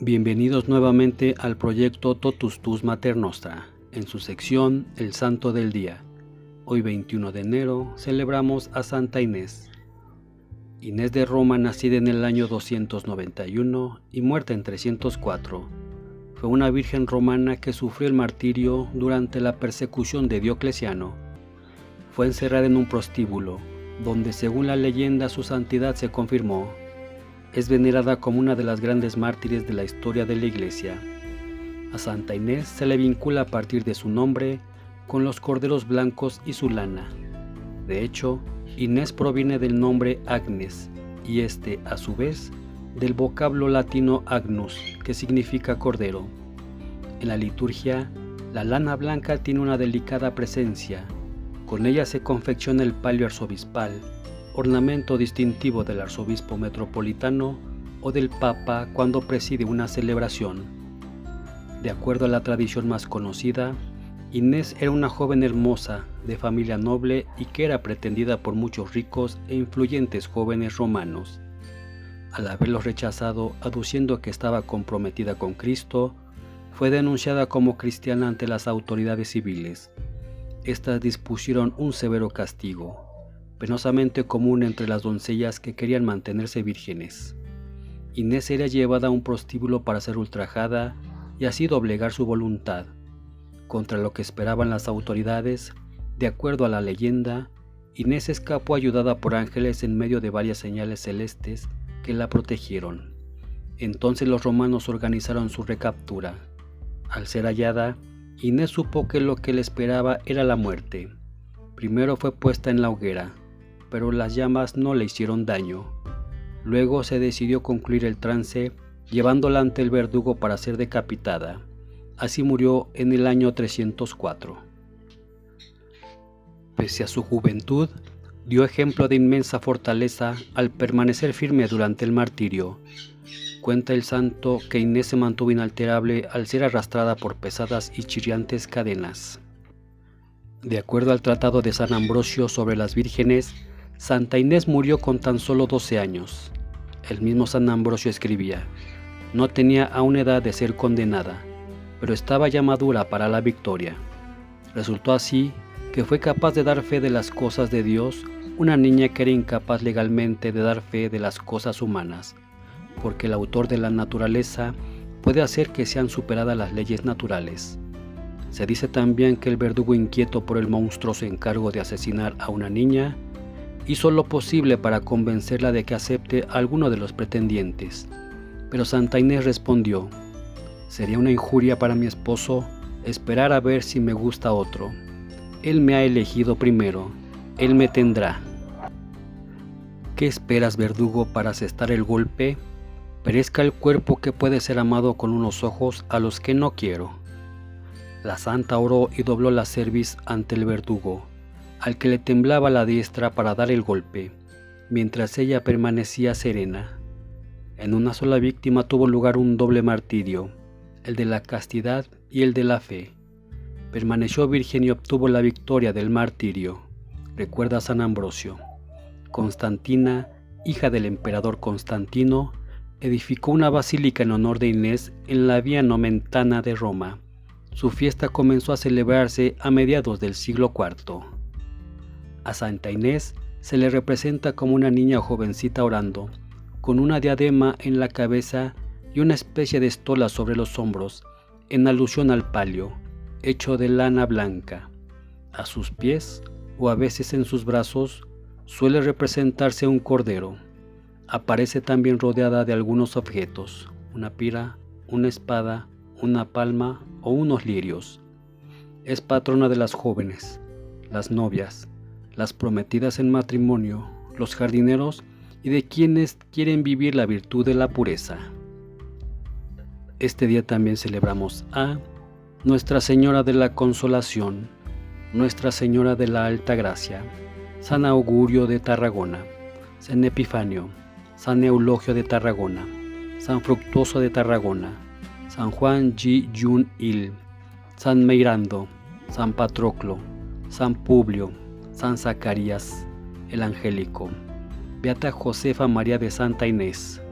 Bienvenidos nuevamente al proyecto Totus Tus Mater Nostra, en su sección El Santo del Día. Hoy 21 de enero celebramos a Santa Inés. Inés de Roma, nacida en el año 291 y muerta en 304, fue una virgen romana que sufrió el martirio durante la persecución de Diocleciano. Fue encerrada en un prostíbulo, donde según la leyenda su santidad se confirmó es venerada como una de las grandes mártires de la historia de la Iglesia. A Santa Inés se le vincula a partir de su nombre con los corderos blancos y su lana. De hecho, Inés proviene del nombre Agnes y este, a su vez, del vocablo latino agnus, que significa cordero. En la liturgia, la lana blanca tiene una delicada presencia. Con ella se confecciona el palio arzobispal, ornamento distintivo del arzobispo metropolitano o del papa cuando preside una celebración. De acuerdo a la tradición más conocida, Inés era una joven hermosa, de familia noble y que era pretendida por muchos ricos e influyentes jóvenes romanos. Al haberlos rechazado aduciendo que estaba comprometida con Cristo, fue denunciada como cristiana ante las autoridades civiles. Estas dispusieron un severo castigo, penosamente común entre las doncellas que querían mantenerse vírgenes. Inés era llevada a un prostíbulo para ser ultrajada y así doblegar su voluntad. Contra lo que esperaban las autoridades, de acuerdo a la leyenda, Inés escapó ayudada por ángeles en medio de varias señales celestes que la protegieron. Entonces los romanos organizaron su recaptura. Al ser hallada, Inés supo que lo que le esperaba era la muerte. Primero fue puesta en la hoguera, pero las llamas no le hicieron daño. Luego se decidió concluir el trance llevándola ante el verdugo para ser decapitada. Así murió en el año 304. Pese a su juventud, dio ejemplo de inmensa fortaleza al permanecer firme durante el martirio. Cuenta el santo que Inés se mantuvo inalterable al ser arrastrada por pesadas y chirriantes cadenas. De acuerdo al Tratado de San Ambrosio sobre las vírgenes, Santa Inés murió con tan solo 12 años. El mismo San Ambrosio escribía, no tenía aún edad de ser condenada, pero estaba ya madura para la victoria. Resultó así que fue capaz de dar fe de las cosas de Dios una niña que era incapaz legalmente de dar fe de las cosas humanas, porque el autor de la naturaleza puede hacer que sean superadas las leyes naturales. Se dice también que el verdugo inquieto por el monstruoso encargo de asesinar a una niña hizo lo posible para convencerla de que acepte alguno de los pretendientes. Pero Santa Inés respondió, sería una injuria para mi esposo esperar a ver si me gusta otro. Él me ha elegido primero, él me tendrá. ¿Qué esperas, verdugo, para asestar el golpe? Perezca el cuerpo que puede ser amado con unos ojos a los que no quiero. La santa oró y dobló la cerviz ante el verdugo al que le temblaba la diestra para dar el golpe, mientras ella permanecía serena. En una sola víctima tuvo lugar un doble martirio, el de la castidad y el de la fe. Permaneció virgen y obtuvo la victoria del martirio, recuerda San Ambrosio. Constantina, hija del emperador Constantino, edificó una basílica en honor de Inés en la vía nomentana de Roma. Su fiesta comenzó a celebrarse a mediados del siglo IV. A Santa Inés se le representa como una niña jovencita orando, con una diadema en la cabeza y una especie de estola sobre los hombros, en alusión al palio, hecho de lana blanca. A sus pies, o a veces en sus brazos, suele representarse un cordero. Aparece también rodeada de algunos objetos, una pira, una espada, una palma o unos lirios. Es patrona de las jóvenes, las novias, las prometidas en matrimonio, los jardineros y de quienes quieren vivir la virtud de la pureza. Este día también celebramos a Nuestra Señora de la Consolación, Nuestra Señora de la Alta Gracia, San Augurio de Tarragona, San Epifanio, San Eulogio de Tarragona, San Fructuoso de Tarragona, San Juan Ji Yun Il, San Meirando, San Patroclo, San Publio, San Zacarías el Angélico, Beata Josefa María de Santa Inés,